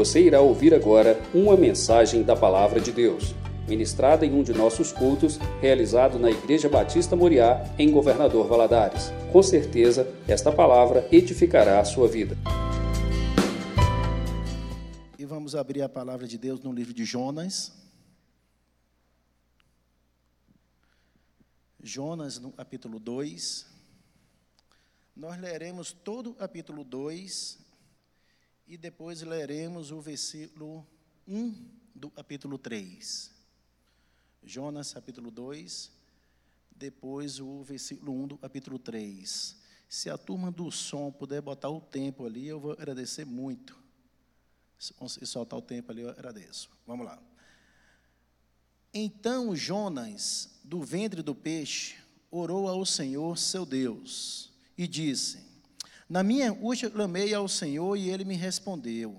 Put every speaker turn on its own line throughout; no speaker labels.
Você irá ouvir agora uma mensagem da Palavra de Deus, ministrada em um de nossos cultos, realizado na Igreja Batista Moriá, em Governador Valadares. Com certeza, esta palavra edificará a sua vida.
E vamos abrir a palavra de Deus no livro de Jonas. Jonas, no capítulo 2. Nós leremos todo o capítulo 2 e depois leremos o versículo 1 do capítulo 3. Jonas, capítulo 2, depois o versículo 1 do capítulo 3. Se a turma do som puder botar o tempo ali, eu vou agradecer muito. Se soltar o tempo ali, eu agradeço. Vamos lá. Então Jonas, do ventre do peixe, orou ao Senhor seu Deus e disse: na minha angústia clamei ao Senhor e ele me respondeu.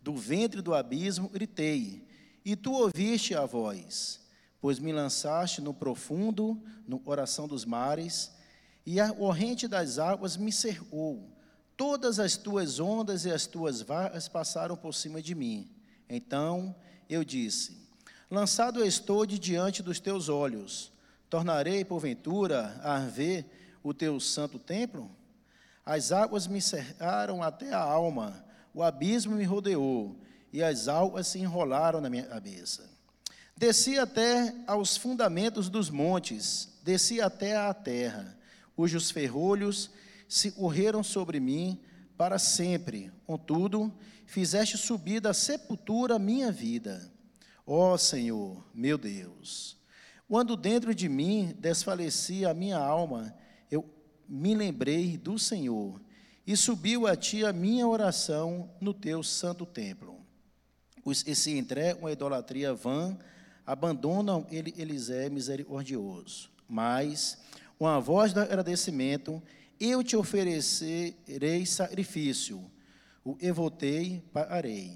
Do ventre do abismo gritei, e tu ouviste a voz, pois me lançaste no profundo, no coração dos mares, e a corrente das águas me cercou. Todas as tuas ondas e as tuas varas passaram por cima de mim. Então eu disse: Lançado estou de diante dos teus olhos, tornarei porventura a ver o teu santo templo? As águas me cercaram até a alma, o abismo me rodeou, e as águas se enrolaram na minha cabeça. Desci até aos fundamentos dos montes, desci até à terra, cujos ferrolhos se correram sobre mim para sempre. Contudo, fizeste subir da sepultura minha vida. Ó Senhor, meu Deus, quando dentro de mim desfalecia a minha alma, me lembrei do Senhor, e subiu a ti a minha oração no teu santo templo. Os que se entregam à idolatria vã, abandonam ele, Elisé misericordioso. Mas, com a voz do agradecimento, eu te oferecerei sacrifício, o evotei, parei.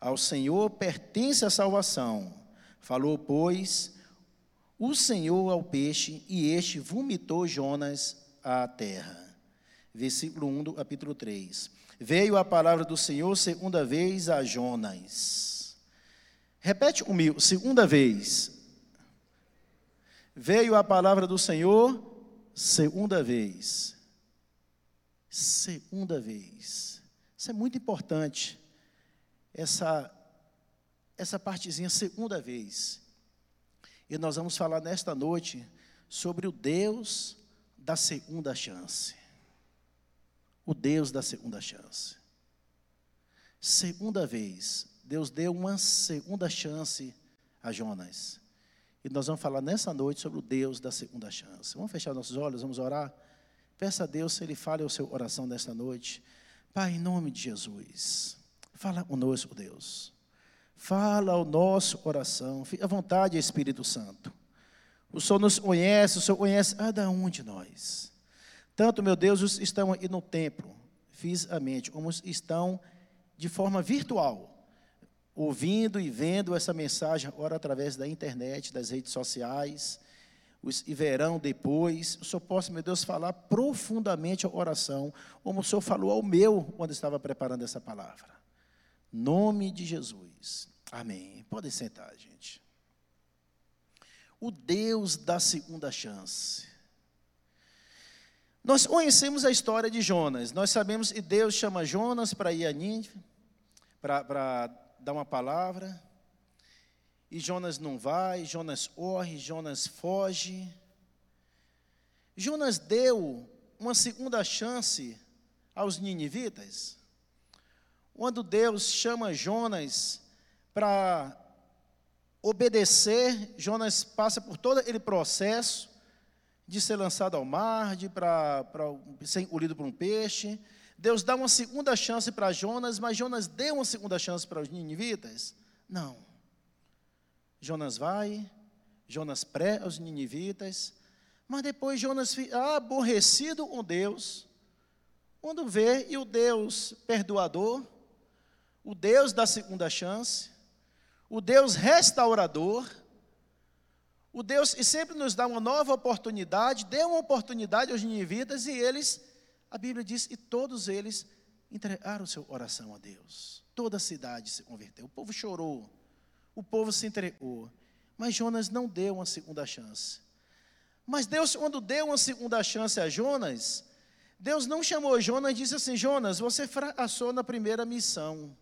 Ao Senhor pertence a salvação. Falou, pois, o Senhor ao peixe, e este vomitou Jonas à terra. Versículo 1 do capítulo 3. Veio a palavra do Senhor segunda vez a Jonas. Repete comigo, segunda vez. Veio a palavra do Senhor segunda vez. Segunda vez. Isso é muito importante. Essa essa partezinha segunda vez. E nós vamos falar nesta noite sobre o Deus da segunda chance. O Deus da segunda chance. Segunda vez, Deus deu uma segunda chance a Jonas. E nós vamos falar nessa noite sobre o Deus da segunda chance. Vamos fechar nossos olhos, vamos orar. Peça a Deus se Ele fale o seu coração nesta noite. Pai, em nome de Jesus, fala conosco, Deus. Fala ao nosso coração. Fique à vontade, Espírito Santo. O Senhor nos conhece, o Senhor conhece cada um de nós. Tanto, meu Deus, os estão aqui no templo, fisicamente, como estão de forma virtual, ouvindo e vendo essa mensagem agora através da internet, das redes sociais, os, e verão depois. O Senhor possa, meu Deus, falar profundamente a oração, como o Senhor falou ao meu quando estava preparando essa palavra. Nome de Jesus. Amém. Podem sentar, gente o Deus da segunda chance. Nós conhecemos a história de Jonas, nós sabemos que Deus chama Jonas para ir a Nínive, para dar uma palavra, e Jonas não vai, Jonas corre, Jonas foge. Jonas deu uma segunda chance aos ninivitas. Quando Deus chama Jonas para obedecer, Jonas passa por todo aquele processo de ser lançado ao mar, de para ser engolido por um peixe. Deus dá uma segunda chance para Jonas, mas Jonas deu uma segunda chance para os ninivitas? Não. Jonas vai, Jonas pré aos ninivitas, mas depois Jonas fica aborrecido com Deus, quando vê e o Deus perdoador, o Deus da segunda chance, o Deus restaurador, o Deus que sempre nos dá uma nova oportunidade, deu uma oportunidade aos ninivitas e eles, a Bíblia diz, e todos eles entregaram sua oração a Deus. Toda a cidade se converteu. O povo chorou. O povo se entregou. Mas Jonas não deu uma segunda chance. Mas Deus, quando deu uma segunda chance a Jonas, Deus não chamou Jonas e disse assim: Jonas, você fracassou na primeira missão.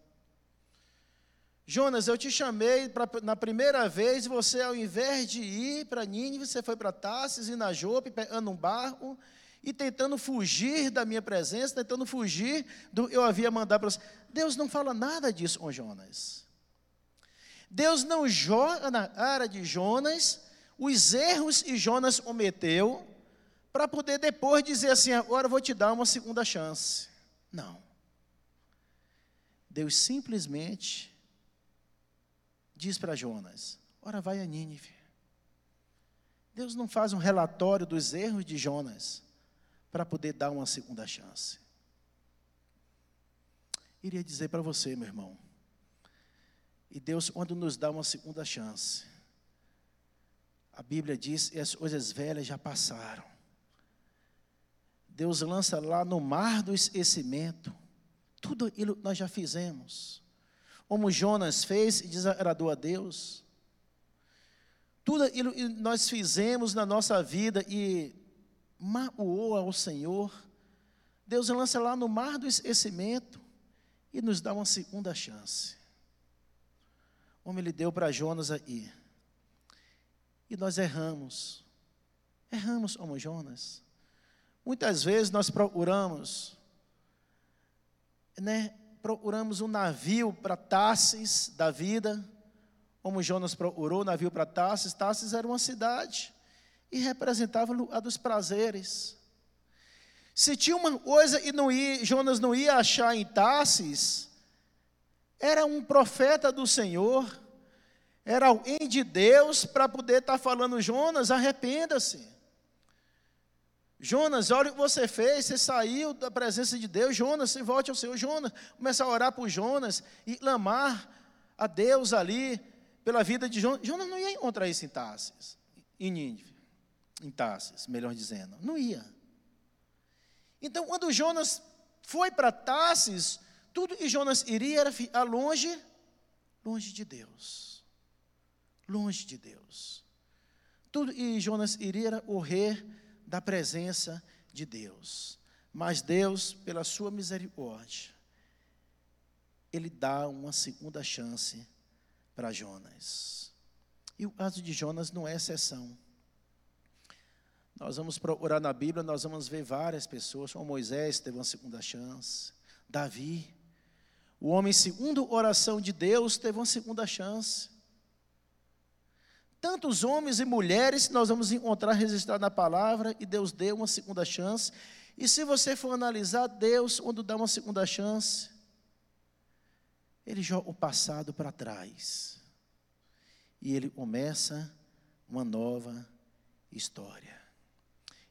Jonas, eu te chamei pra, na primeira vez, você ao invés de ir para Nínive, você foi para Tarsis e na Jope, pegando um barco e tentando fugir da minha presença, tentando fugir do eu havia mandado para você. Deus não fala nada disso com Jonas. Deus não joga na cara de Jonas os erros que Jonas cometeu, para poder depois dizer assim: agora eu vou te dar uma segunda chance. Não. Deus simplesmente diz para Jonas: ora vai a Nínive. Deus não faz um relatório dos erros de Jonas para poder dar uma segunda chance. Iria dizer para você, meu irmão, e Deus, quando nos dá uma segunda chance, a Bíblia diz que as coisas velhas já passaram. Deus lança lá no mar do esquecimento tudo aquilo que nós já fizemos. Como Jonas fez e desagradou a Deus. Tudo aquilo que nós fizemos na nossa vida e magoou ao Senhor, Deus lança lá no mar do esquecimento e nos dá uma segunda chance. Como ele deu para Jonas aí. E nós erramos. Erramos como Jonas. Muitas vezes nós procuramos, né, procuramos um navio para Tarsis da vida, como Jonas procurou, navio para Tarsis. Tarsis era uma cidade e representava a dos prazeres. Se tinha uma coisa e não ia, Jonas não ia achar em Tarsis, era um profeta do Senhor, era alguém de Deus para poder estar tá falando, Jonas, arrependa-se. Jonas, olha o que você fez, você saiu da presença de Deus, Jonas, você volte ao Senhor, Jonas, começa a orar por Jonas e clamar a Deus ali pela vida de Jonas. Jonas não ia encontrar isso em Tarsis, em Nínive, em Tarsis, melhor dizendo, não ia. Então, quando Jonas foi para Tarsis, tudo que Jonas iria era ficar longe, longe de Deus. Longe de Deus. Tudo que Jonas iria era correr da presença de Deus. Mas Deus, pela sua misericórdia, ele dá uma segunda chance para Jonas. E o caso de Jonas não é exceção. Nós vamos procurar na Bíblia, nós vamos ver várias pessoas, como Moisés teve uma segunda chance, Davi, o homem segundo oração de Deus teve uma segunda chance. Tantos homens e mulheres nós vamos encontrar registrado na palavra e Deus deu uma segunda chance. E se você for analisar, Deus, quando dá uma segunda chance, Ele joga o passado para trás. E Ele começa uma nova história.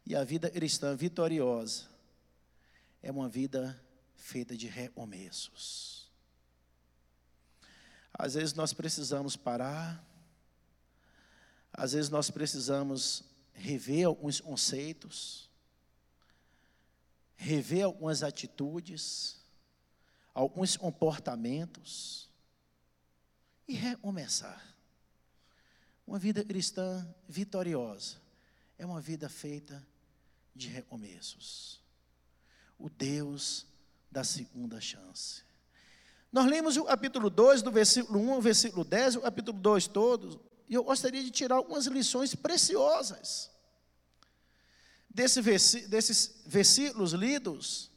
E a vida cristã vitoriosa é uma vida feita de recomeços. Às vezes nós precisamos parar, às vezes nós precisamos rever alguns conceitos, rever algumas atitudes, alguns comportamentos e recomeçar. Uma vida cristã vitoriosa é uma vida feita de recomeços. O Deus da segunda chance. Nós lemos o capítulo 2, do versículo 1 ao versículo 10, o capítulo 2 todo, e eu gostaria de tirar algumas lições preciosas desse desses versículos lidos,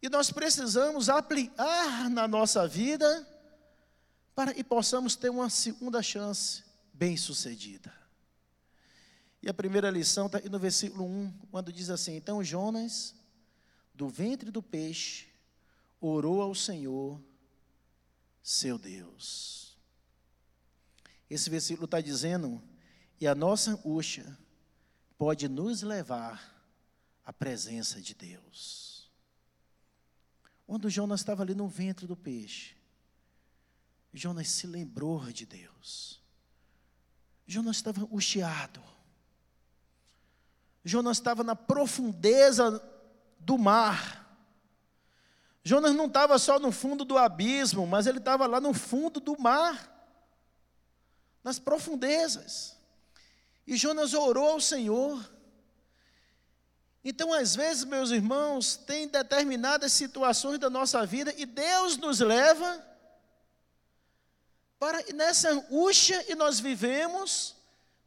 e nós precisamos aplicar na nossa vida para que possamos ter uma segunda chance bem-sucedida. E a primeira lição está no versículo 1, quando diz assim: Então Jonas, do ventre do peixe, orou ao Senhor, seu Deus. Esse versículo está dizendo, e a nossa angústia pode nos levar à presença de Deus. Quando Jonas estava ali no ventre do peixe, Jonas se lembrou de Deus. Jonas estava angustiado. Jonas estava na profundeza do mar. Jonas não estava só no fundo do abismo, mas ele estava lá no fundo do mar, nas profundezas. E Jonas orou ao Senhor. Então, às vezes, meus irmãos, tem determinadas situações da nossa vida e Deus nos leva para nessa angústia e nós vivemos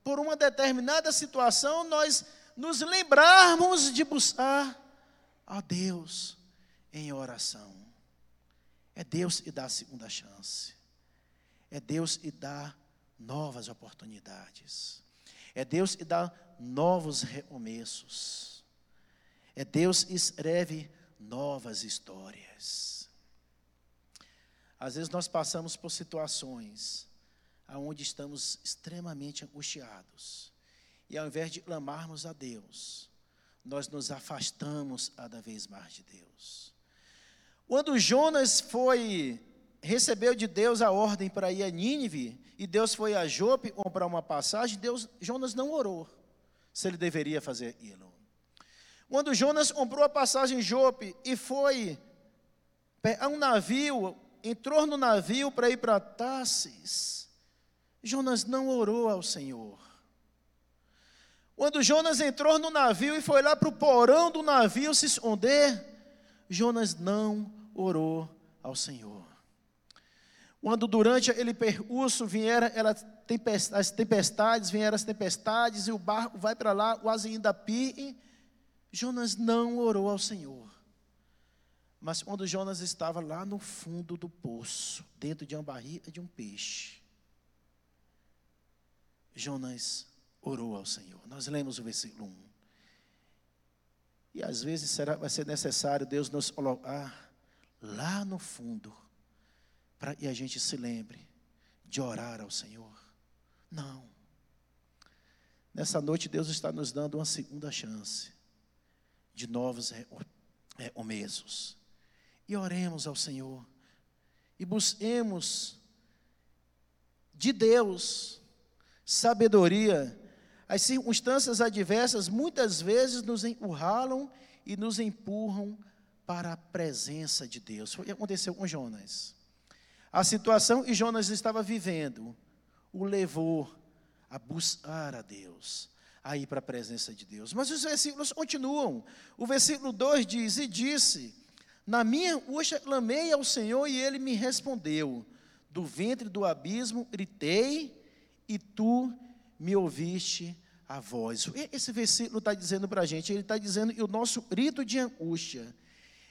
por uma determinada situação, nós nos lembrarmos de buscar a Deus em oração. É Deus que dá a segunda chance. É Deus que dá novas oportunidades. É Deus que dá novos recomeços. É Deus que escreve novas histórias. Às vezes nós passamos por situações onde estamos extremamente angustiados. E ao invés de clamarmos a Deus, nós nos afastamos cada vez mais de Deus. Quando Jonas foi recebeu de Deus a ordem para ir a Nínive, e Deus foi a Jope comprar uma passagem, Deus, Jonas não orou se ele deveria fazer aquilo. Quando Jonas comprou a passagem em Jope e foi a um navio, entrou no navio para ir para Tarsis, Jonas não orou ao Senhor. Quando Jonas entrou no navio e foi lá para o porão do navio se esconder, Jonas não orou ao Senhor. Quando durante aquele percurso vieram as tempestades, vieram as tempestades e o barco vai para lá, quase ainda pie, Jonas não orou ao Senhor. Mas quando Jonas estava lá no fundo do poço, dentro de uma barriga de um peixe, Jonas orou ao Senhor. Nós lemos o versículo 1. E às vezes será, vai ser necessário Deus nos colocar lá no fundo, que a gente se lembre de orar ao Senhor. Não. Nessa noite Deus está nos dando uma segunda chance de novos recomeços. E oremos ao Senhor. E busquemos de Deus sabedoria. As circunstâncias adversas muitas vezes nos encurralam e nos empurram para a presença de Deus. Foi o que aconteceu com Jonas. A situação que Jonas estava vivendo o levou a buscar a Deus, a ir para a presença de Deus. Mas os versículos continuam. O versículo 2 diz: E disse: Na minha angústia clamei ao Senhor e ele me respondeu. Do ventre do abismo gritei e tu me ouviste a voz. Esse versículo está dizendo para a gente, ele está dizendo que o nosso grito de angústia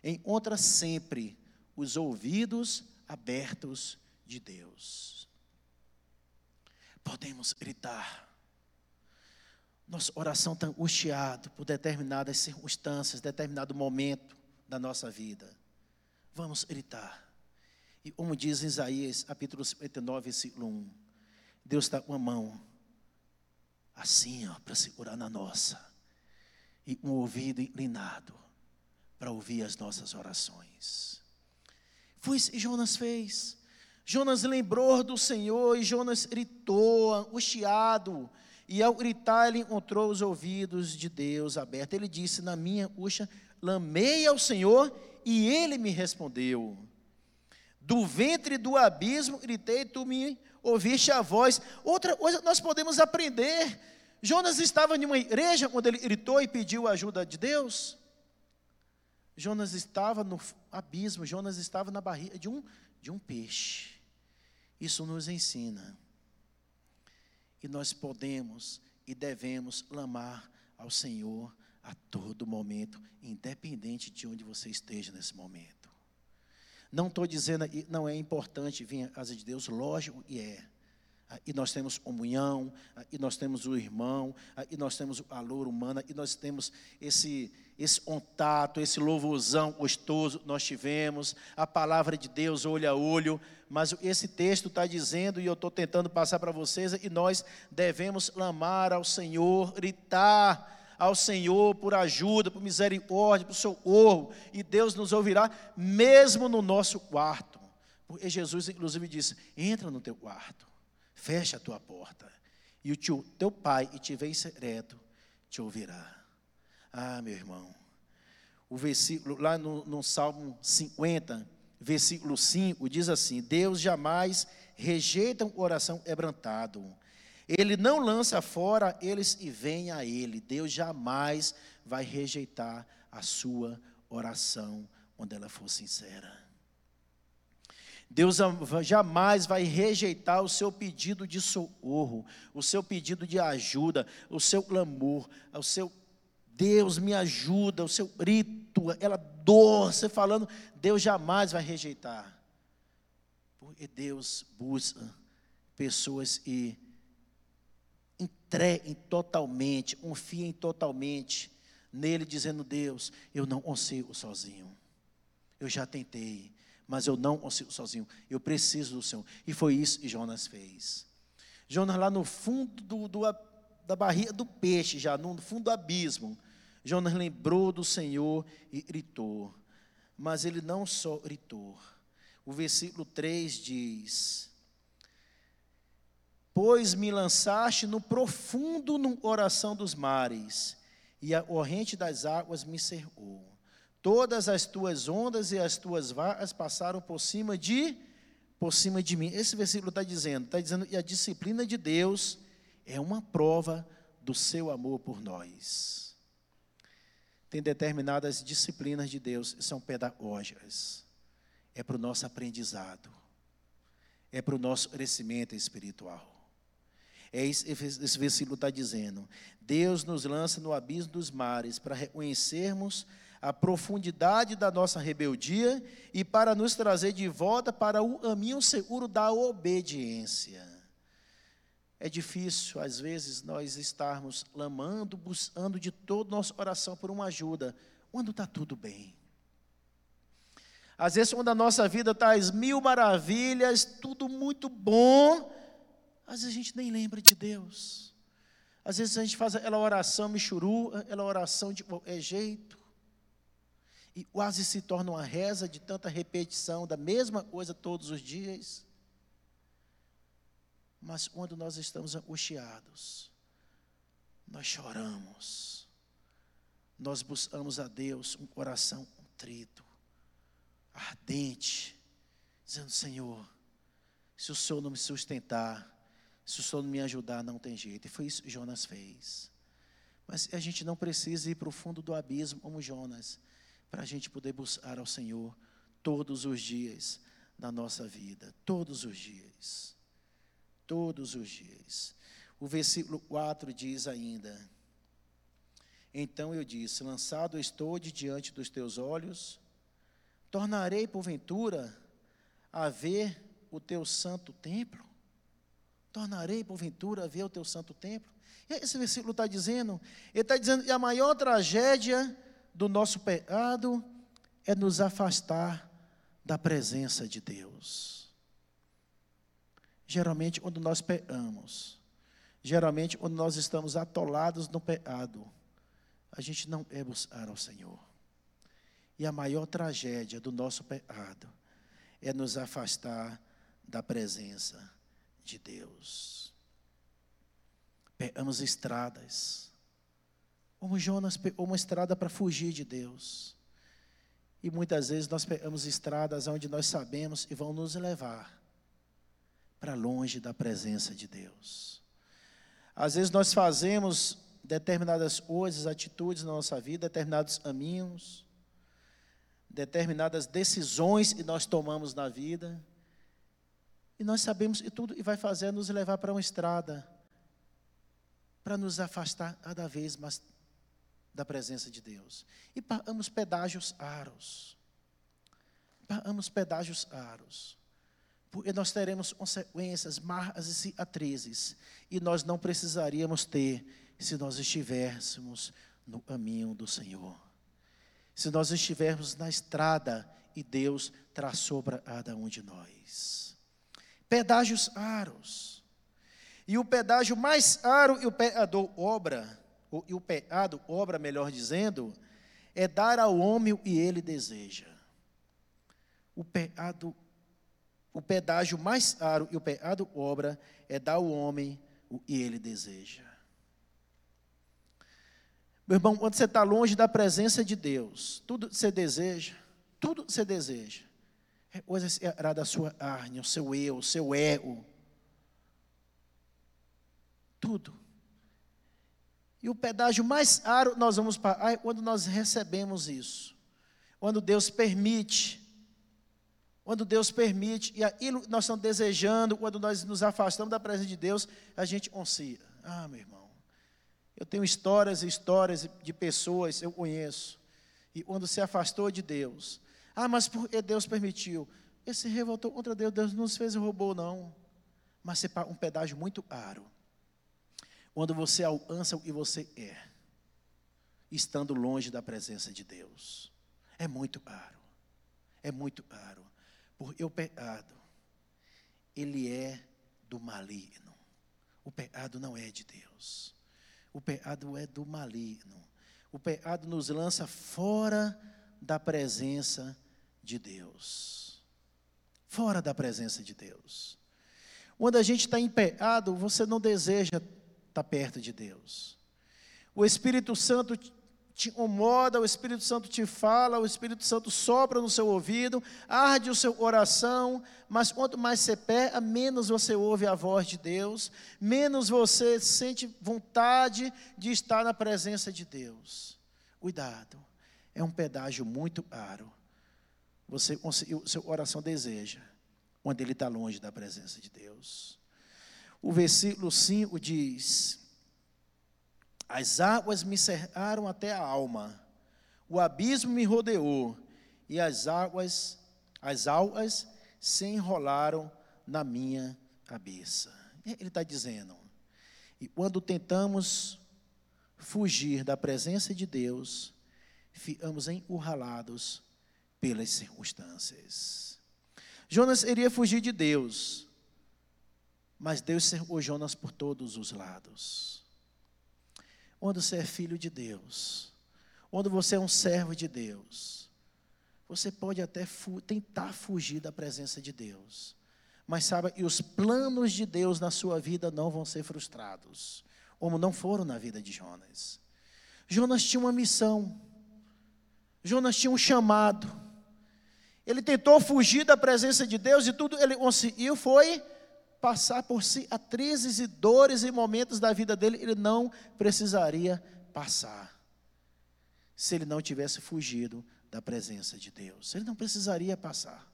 encontra sempre os ouvidos abertos de Deus. Podemos gritar. Nossa oração está angustiada por determinadas circunstâncias, determinado momento da nossa vida. Vamos gritar. E como diz Isaías, capítulo 59, versículo 1, Deus está com a mão assim, ó, para segurar na nossa, e um ouvido inclinado para ouvir as nossas orações. Foi isso que Jonas fez. Jonas lembrou do Senhor e Jonas gritou, angustiado. E ao gritar, ele encontrou os ouvidos de Deus abertos. Ele disse: Na minha angústia, lamei ao Senhor e ele me respondeu. Do ventre do abismo gritei, tu me ouviste a voz. Outra coisa nós podemos aprender. Jonas estava em uma igreja quando ele gritou e pediu a ajuda de Deus. Jonas estava no abismo, Jonas estava na barriga de um, de um peixe. Isso nos ensina. E nós podemos e devemos clamar ao Senhor a todo momento, independente de onde você esteja nesse momento. Não estou dizendo que não é importante vir à casa de Deus, lógico e é. E nós temos comunhão, e nós temos o irmão, e nós temos o valor humano, e nós temos esse esse contato, esse louvorzão gostoso nós tivemos, a palavra de Deus olho a olho, mas esse texto está dizendo, e eu estou tentando passar para vocês, e nós devemos clamar ao Senhor, gritar ao Senhor por ajuda, por misericórdia, por socorro, e Deus nos ouvirá, mesmo no nosso quarto. Porque Jesus, inclusive, disse: entra no teu quarto, fecha a tua porta, e o teu, teu pai, e te vê em secreto, te ouvirá. Ah, meu irmão, o versículo, lá no, no Salmo 50, versículo 5, diz assim: Deus jamais rejeita uma oração quebrantado. Ele não lança fora eles e vem a ele. Deus jamais vai rejeitar a sua oração quando ela for sincera. Deus jamais vai rejeitar o seu pedido de socorro, o seu pedido de ajuda, o seu clamor, o seu Deus me ajuda, o seu grito, ela dor, você falando, Deus jamais vai rejeitar. Porque Deus busca pessoas e entreguem totalmente, confiem totalmente nele, dizendo: Deus, eu não consigo sozinho. Eu já tentei, mas eu não consigo sozinho. Eu preciso do Senhor. E foi isso que Jonas fez. Jonas, lá no fundo do, do, da barriga do peixe, já no fundo do abismo, Jonas lembrou do Senhor e gritou. Mas ele não só gritou. O versículo 3 diz: Pois me lançaste no profundo no coração dos mares, e a corrente das águas me cercou. Todas as tuas ondas e as tuas varas passaram por cima de por cima de mim. Esse versículo está dizendo, está dizendo que a disciplina de Deus é uma prova do seu amor por nós. Tem determinadas disciplinas de Deus são pedagógicas. É para o nosso aprendizado. É para o nosso crescimento espiritual. É esse, esse versículo está dizendo. Deus nos lança no abismo dos mares para reconhecermos a profundidade da nossa rebeldia e para nos trazer de volta para o caminho seguro da obediência. É difícil, às vezes, nós estarmos clamando, buscando de todo o nosso coração por uma ajuda, quando está tudo bem. Às vezes, quando a nossa vida está às mil maravilhas, tudo muito bom, às vezes a gente nem lembra de Deus. Às vezes a gente faz aquela oração michuru, aquela oração de qualquer jeito. E quase se torna uma reza de tanta repetição da mesma coisa todos os dias. Mas quando nós estamos angustiados, nós choramos, nós buscamos a Deus um coração contrito, ardente, dizendo: Senhor, se o Senhor não me sustentar, se o Senhor não me ajudar, não tem jeito. E foi isso que Jonas fez. Mas a gente não precisa ir para o fundo do abismo como Jonas para a gente poder buscar ao Senhor todos os dias da nossa vida, todos os dias. Todos os dias. O versículo 4 diz ainda: Então eu disse: Lançado estou de diante dos teus olhos, tornarei porventura a ver o teu santo templo? Tornarei porventura a ver o teu santo templo? E esse versículo está dizendo, ele está dizendo que a maior tragédia do nosso pecado é nos afastar da presença de Deus. Geralmente, quando nós pecamos, geralmente, quando nós estamos atolados no pecado, a gente não é buscar ao Senhor. E a maior tragédia do nosso pecado é nos afastar da presença de Deus. Pegamos estradas, como Jonas pegou uma estrada para fugir de Deus. E muitas vezes nós pegamos estradas onde nós sabemos e vão nos levar para longe da presença de Deus. Às vezes nós fazemos determinadas coisas, atitudes na nossa vida, determinados caminhos, determinadas decisões que nós tomamos na vida, e nós sabemos que tudo e vai fazer é nos levar para uma estrada, para nos afastar cada vez mais da presença de Deus. E pagamos pedágios aros. Pagamos pedágios aros. Porque nós teremos consequências, marcas e cicatrizes. E nós não precisaríamos ter se nós estivéssemos no caminho do Senhor. Se nós estivermos na estrada e Deus traçou para cada um de nós. Pedágios aros. E o pedágio mais aro e o pecador obra o, e o pecado, obra melhor dizendo, é dar ao homem o que ele deseja. O pecado, o pedágio mais caro e o pecado obra é dar ao homem o que ele deseja. Meu irmão, quando você está longe da presença de Deus, tudo você deseja, tudo você deseja, é coisa será da sua carne, o seu eu, o seu ego. Tudo. E o pedágio mais caro nós vamos pagar quando nós recebemos isso. Quando Deus permite. Quando Deus permite, e que nós estamos desejando, quando nós nos afastamos da presença de Deus, a gente oncia. Ah, meu irmão, eu tenho histórias e histórias de pessoas, eu conheço, e quando se afastou de Deus, ah, mas porque Deus permitiu, esse revoltou contra Deus, Deus não nos fez robô, não, mas você paga um pedágio muito caro quando você alcança o que você é, estando longe da presença de Deus. É muito caro. É muito caro. Porque o pecado, ele é do maligno. O pecado não é de Deus. O pecado é do maligno. O pecado nos lança fora da presença de Deus. Fora da presença de Deus. Quando a gente está em pecado, você não deseja está perto de Deus. O Espírito Santo te incomoda, o Espírito Santo te fala, o Espírito Santo sopra no seu ouvido, arde o seu coração, mas quanto mais você peca, menos você ouve a voz de Deus, menos você sente vontade de estar na presença de Deus. Cuidado, é um pedágio muito caro. Você, o seu coração deseja, quando ele está longe da presença de Deus. O versículo 5 diz: As águas me cercaram até a alma, o abismo me rodeou, e as águas, as algas se enrolaram na minha cabeça. Ele está dizendo, e quando tentamos fugir da presença de Deus, ficamos encurralados pelas circunstâncias. Jonas iria fugir de Deus, mas Deus cercou Jonas por todos os lados. Quando você é filho de Deus, quando você é um servo de Deus, você pode até fu tentar fugir da presença de Deus, mas saiba que os planos de Deus na sua vida não vão ser frustrados, como não foram na vida de Jonas. Jonas tinha uma missão, Jonas tinha um chamado, ele tentou fugir da presença de Deus e tudo ele conseguiu foi passar por cicatrizes e dores e momentos da vida dele, ele não precisaria passar. Se ele não tivesse fugido da presença de Deus, ele não precisaria passar.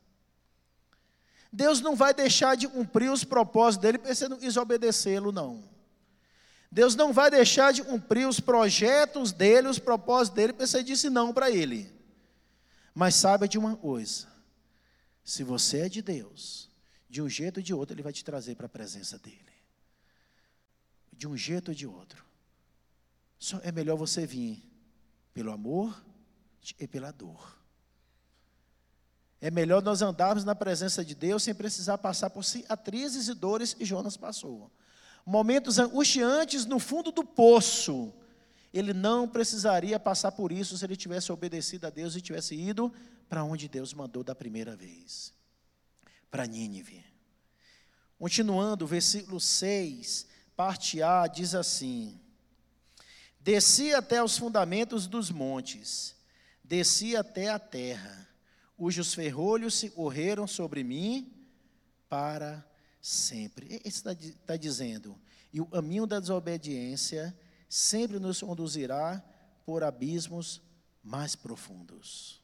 Deus não vai deixar de cumprir os propósitos dele você não desobedecê-lo, não. Deus não vai deixar de cumprir os projetos dele, os propósitos dele, porque você disse não para ele. Mas saiba de uma coisa: se você é de Deus, de um jeito ou de outro, Ele vai te trazer para a presença dEle. De um jeito ou de outro. Só é melhor você vir pelo amor e pela dor. É melhor nós andarmos na presença de Deus sem precisar passar por cicatrizes e dores que Jonas passou. Momentos angustiantes no fundo do poço. Ele não precisaria passar por isso se ele tivesse obedecido a Deus e tivesse ido para onde Deus mandou da primeira vez para Nínive. Continuando, o versículo 6, parte A, diz assim: Desci até os fundamentos dos montes, desci até a terra, cujos ferrolhos se correram sobre mim para sempre. Isso está, está dizendo, e o caminho da desobediência sempre nos conduzirá por abismos mais profundos.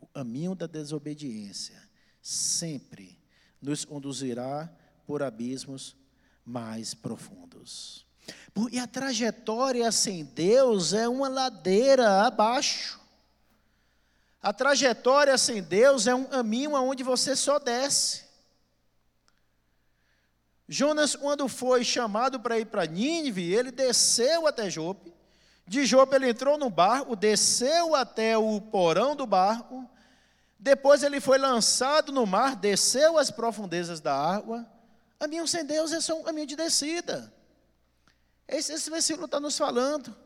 O caminho da desobediência sempre nos conduzirá por abismos mais profundos. E a trajetória sem Deus é uma ladeira abaixo. A trajetória sem Deus é um caminho aonde você só desce. Jonas, quando foi chamado para ir para Nínive, ele desceu até Jope. De Jope ele entrou no barco, desceu até o porão do barco, depois ele foi lançado no mar, desceu às profundezas da água. Caminho sem Deus é só um caminho de descida. Esse, esse versículo está nos falando.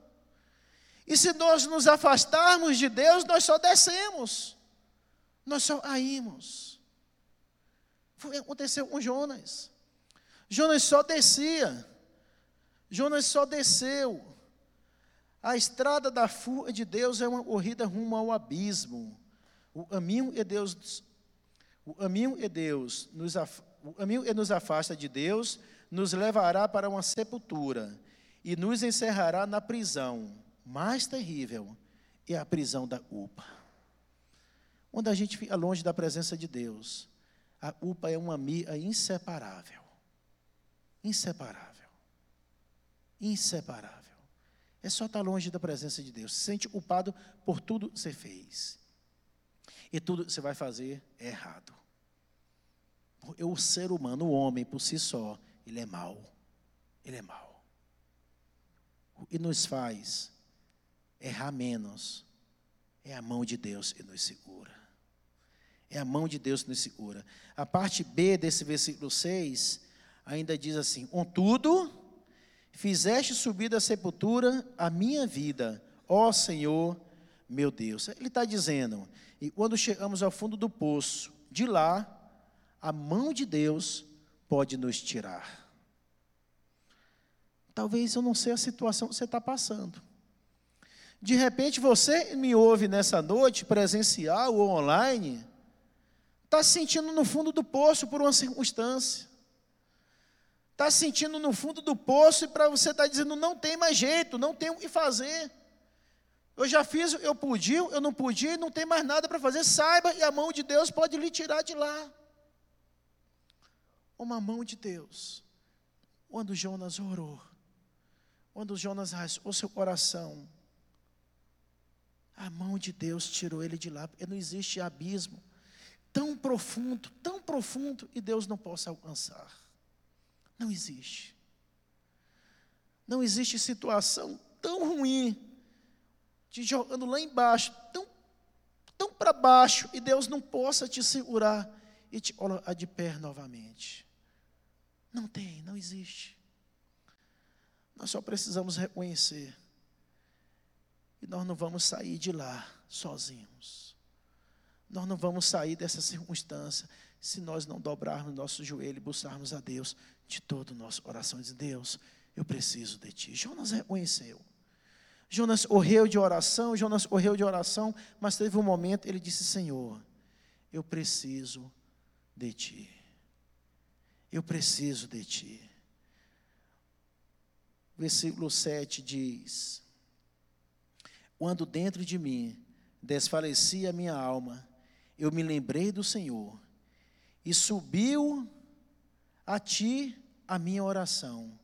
E se nós nos afastarmos de Deus, nós só descemos. Nós só caímos. Foi, aconteceu com Jonas. Jonas só descia. Jonas só desceu. A estrada da fúria de Deus é uma corrida rumo ao abismo. O caminho é Deus, o caminho é Deus, nos, o caminho é nos afasta de Deus, nos levará para uma sepultura e nos encerrará na prisão mais terrível é a prisão da UPA. Quando a gente fica longe da presença de Deus, a UPA é uma amiga inseparável. Inseparável. Inseparável. É só estar longe da presença de Deus. Se sente culpado por tudo que você fez. E tudo que você vai fazer é errado. O ser humano, o homem por si só, ele é mau. Ele é mau. E nos faz errar menos. É a mão de Deus que nos segura. É a mão de Deus que nos segura. A parte B desse versículo 6 ainda diz assim: Contudo, fizeste subir da sepultura a minha vida, ó Senhor, meu Deus. Ele está dizendo, e quando chegamos ao fundo do poço, de lá, a mão de Deus pode nos tirar. Talvez eu não sei a situação que você está passando. De repente você me ouve nessa noite, presencial ou online, está se sentindo no fundo do poço por uma circunstância. Está se sentindo no fundo do poço e para você está dizendo, não tem mais jeito, não tem o que fazer. Eu já fiz, eu podia, eu não podia, não tem mais nada para fazer. Saiba, e a mão de Deus pode lhe tirar de lá. Uma mão de Deus. Quando Jonas orou, quando Jonas rasgou seu coração, a mão de Deus tirou ele de lá, porque não existe abismo tão profundo, tão profundo, e Deus não possa alcançar. Não existe. Não existe situação tão ruim, te jogando lá embaixo, tão, tão para baixo, e Deus não possa te segurar e te colocar de pé novamente. Não tem, não existe. Nós só precisamos reconhecer e nós não vamos sair de lá sozinhos. Nós não vamos sair dessa circunstância se nós não dobrarmos nosso joelho e buscarmos a Deus de todo o nosso coração. Diz, Deus, eu preciso de Ti. Jonas reconheceu. Jonas correu de oração, Jonas correu de oração, mas teve um momento, ele disse, Senhor, eu preciso de Ti. Eu preciso de Ti. Versículo 7 diz: quando dentro de mim desfalecia a minha alma, eu me lembrei do Senhor e subiu a ti a minha oração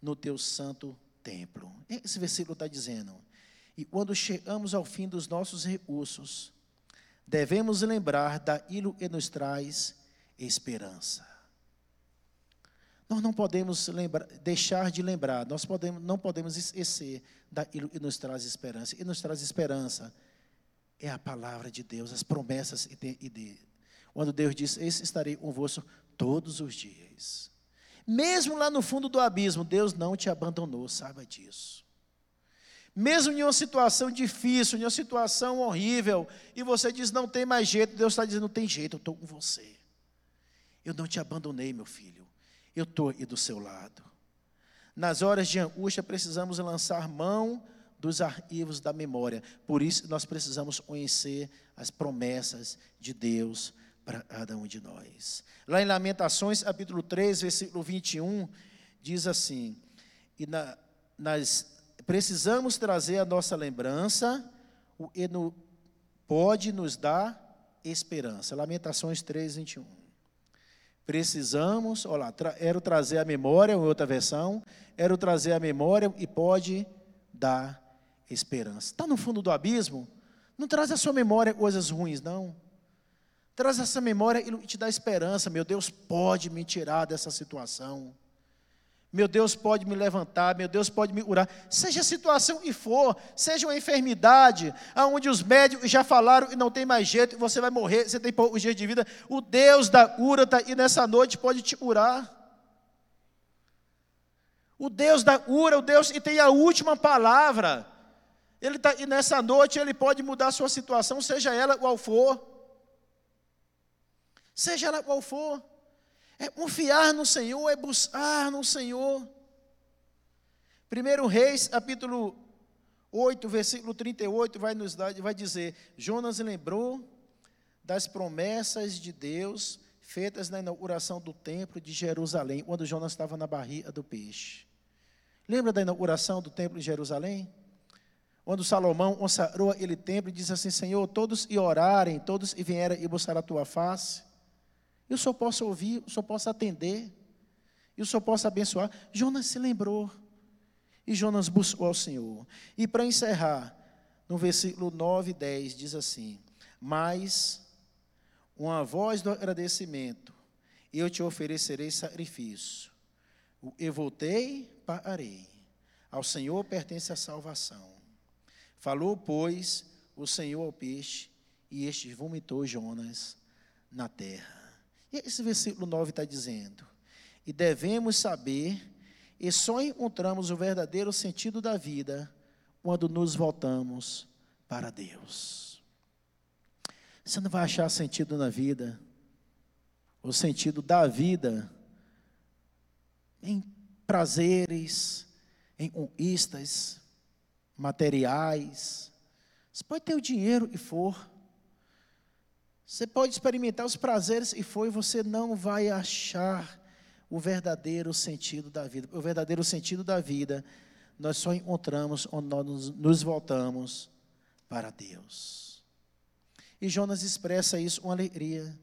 no teu santo templo. Esse versículo está dizendo. E quando chegamos ao fim dos nossos recursos, devemos lembrar daquilo que nos traz esperança. Nós não podemos lembrar, deixar de lembrar, nós podemos, não podemos esquecer daquilo que nos traz esperança. E nos traz esperança é a palavra de Deus, as promessas e de, quando Deus diz: estarei convosco todos os dias. Mesmo lá no fundo do abismo, Deus não te abandonou, saiba disso. Mesmo em uma situação difícil, em uma situação horrível, e você diz não tem mais jeito, Deus está dizendo não tem jeito, eu estou com você. Eu não te abandonei, meu filho eu estou aí do seu lado. Nas horas de angústia, precisamos lançar mão dos arquivos da memória. Por isso, nós precisamos conhecer as promessas de Deus para cada um de nós. Lá em Lamentações, capítulo 3, versículo 21, diz assim: e na, nós precisamos trazer a nossa lembrança, o que pode nos dar esperança. Lamentações 3, 21. Precisamos, olha lá, tra, era trazer a memória, em outra versão, era trazer a memória e pode dar esperança. Está no fundo do abismo? Não traz a sua memória coisas ruins, não. Traz essa memória e te dá esperança. Meu Deus pode me tirar dessa situação. Meu Deus pode me levantar, meu Deus pode me curar. Seja a situação que for, seja uma enfermidade, onde os médicos já falaram e não tem mais jeito, você vai morrer, você tem poucos dias de vida. O Deus da cura está aí nessa noite, pode te curar. O Deus da cura, o Deus que tem a última palavra. Ele está e nessa noite, ele pode mudar a sua situação, seja ela qual for. Seja ela qual for. É confiar no Senhor, é buscar no Senhor. 1 Reis, capítulo 8, versículo 38, vai nos dar, vai dizer: Jonas lembrou das promessas de Deus feitas na inauguração do templo de Jerusalém, quando Jonas estava na barriga do peixe. Lembra da inauguração do templo de Jerusalém? Quando Salomão consagrou aquele templo e disse assim: Senhor, todos e orarem, todos e vierem e buscar a tua face. Eu só posso ouvir, eu só posso atender, eu só posso abençoar. Jonas se lembrou. E Jonas buscou ao Senhor. E para encerrar, no versículo 9 e 10, diz assim: Mas uma voz do agradecimento, eu te oferecerei sacrifício. Eu voltei, pararei. Ao Senhor pertence a salvação. Falou, pois, o Senhor ao peixe, e este vomitou Jonas na terra. E esse versículo 9 está dizendo: E devemos saber e só encontramos o verdadeiro sentido da vida quando nos voltamos para Deus. Você não vai achar sentido na vida, o sentido da vida, em prazeres, em conquistas materiais. Você pode ter o dinheiro e for. Você pode experimentar os prazeres e for, e você não vai achar o verdadeiro sentido da vida. O verdadeiro sentido da vida nós só encontramos onde nós nos voltamos para Deus. E Jonas expressa isso com alegria,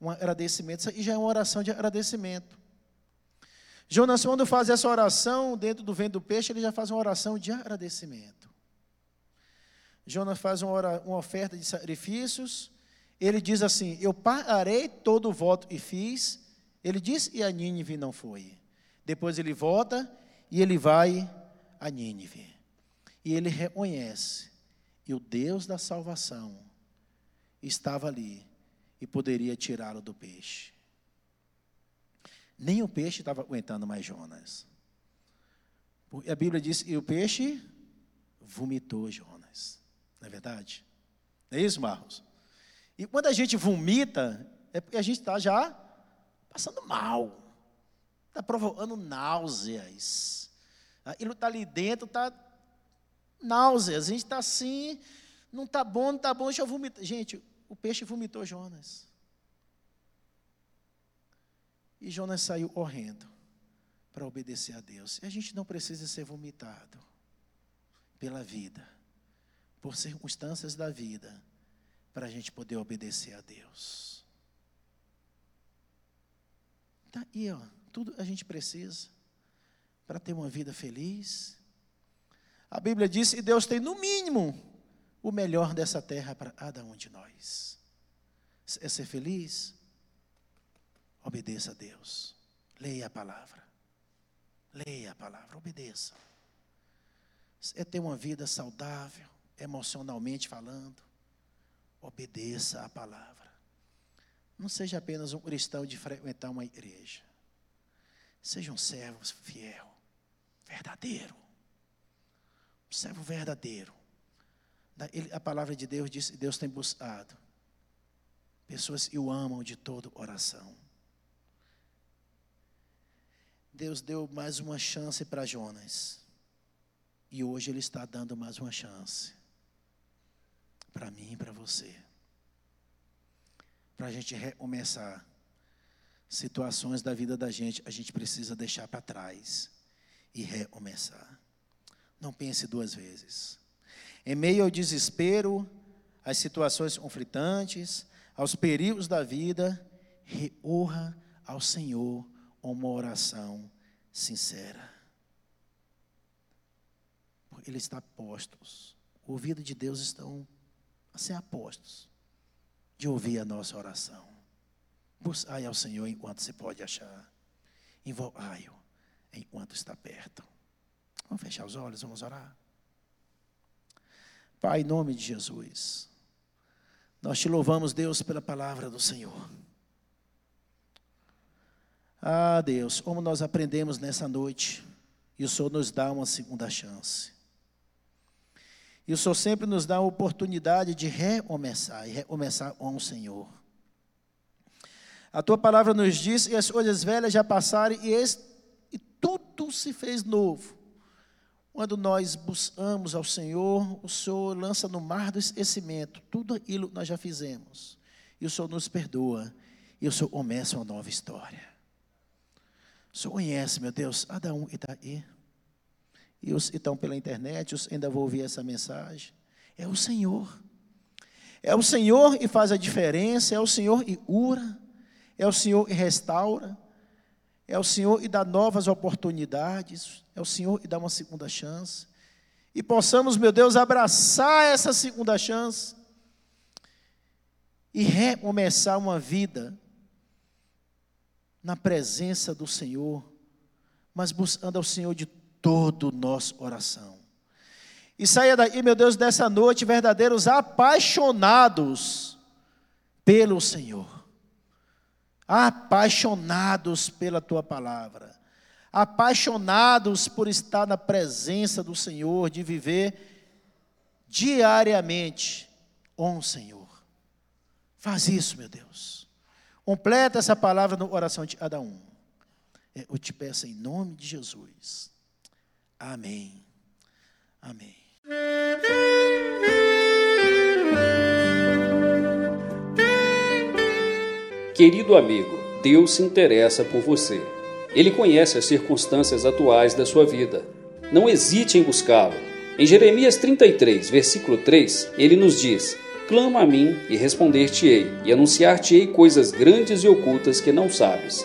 um agradecimento, e já é uma oração de agradecimento. Jonas, quando faz essa oração dentro do vento do peixe, ele já faz uma oração de agradecimento. Jonas faz uma, uma oferta de sacrifícios, ele diz assim: Eu pararei todo o voto e fiz, ele diz e a Nínive não foi. Depois ele volta e ele vai a Nínive. E ele reconhece e o Deus da salvação estava ali e poderia tirá-lo do peixe. Nem o peixe estava aguentando mais Jonas. A Bíblia diz que o peixe vomitou Jonas. Não é verdade? Não é isso, Marcos? E quando a gente vomita, é porque a gente está já passando mal, está provocando náuseas. Ele está ali dentro, está náuseas. A gente está assim, não está bom, não está bom, deixa eu vomitar. Gente, o peixe vomitou Jonas. E Jonas saiu correndo para obedecer a Deus. E a gente não precisa ser vomitado pela vida, por circunstâncias da vida, para a gente poder obedecer a Deus. Está aí, ó, tudo a gente precisa para ter uma vida feliz. A Bíblia diz que Deus tem, no mínimo, o melhor dessa terra para cada um de nós. É ser feliz? Obedeça a Deus. Leia a palavra. Leia a palavra, obedeça. É ter uma vida saudável, emocionalmente falando. Obedeça a palavra. Não seja apenas um cristão de frequentar uma igreja. Seja um servo fiel, verdadeiro. Um servo verdadeiro. A palavra de Deus diz Deus tem buscado pessoas que o amam de todo coração. Deus deu mais uma chance para Jonas. E hoje Ele está dando mais uma chance. Para mim e para você para a gente recomeçar. Situações da vida da gente, a gente precisa deixar para trás e recomeçar. Não pense duas vezes. Em meio ao desespero, às situações conflitantes, aos perigos da vida, recorra ao Senhor uma oração sincera. Ele está postos. O ouvido de Deus estão a ser apostos de ouvir a nossa oração. Buscai ao Senhor enquanto se pode achar. Invocai-o enquanto está perto. Vamos fechar os olhos, vamos orar. Pai, em nome de Jesus, nós te louvamos, Deus, pela palavra do Senhor. Ah, Deus, como nós aprendemos nessa noite, e o Senhor nos dá uma segunda chance. E o Senhor sempre nos dá a oportunidade de recomeçar e recomeçar com o Senhor. A tua palavra nos diz que as coisas velhas já passaram e, e tudo se fez novo. Quando nós buscamos ao Senhor, o Senhor lança no mar do esquecimento tudo aquilo que nós já fizemos. E o Senhor nos perdoa. E o Senhor começa uma nova história. O Senhor conhece, meu Deus, Adão e Itaí. E os que estão pela internet, os ainda vão ouvir essa mensagem. É o Senhor. É o Senhor e faz a diferença, é o Senhor e cura, é o Senhor e restaura, é o Senhor e dá novas oportunidades, é o Senhor e dá uma segunda chance. E possamos, meu Deus, abraçar essa segunda chance e recomeçar uma vida na presença do Senhor, mas buscando ao Senhor de todo o nosso oração. E saia daí, meu Deus, dessa noite verdadeiros apaixonados pelo Senhor. Apaixonados pela tua palavra. Apaixonados por estar na presença do Senhor, de viver diariamente com o Senhor. Faz isso, meu Deus. Completa essa palavra no oração de cada um. Eu te peço em nome de Jesus. Amém. Amém.
Querido amigo, Deus se interessa por você. Ele conhece as circunstâncias atuais da sua vida. Não hesite em buscá-lo. Em Jeremias 33, versículo 3, ele nos diz: Clama a mim e responder-te-ei, e anunciar-te-ei coisas grandes e ocultas que não sabes.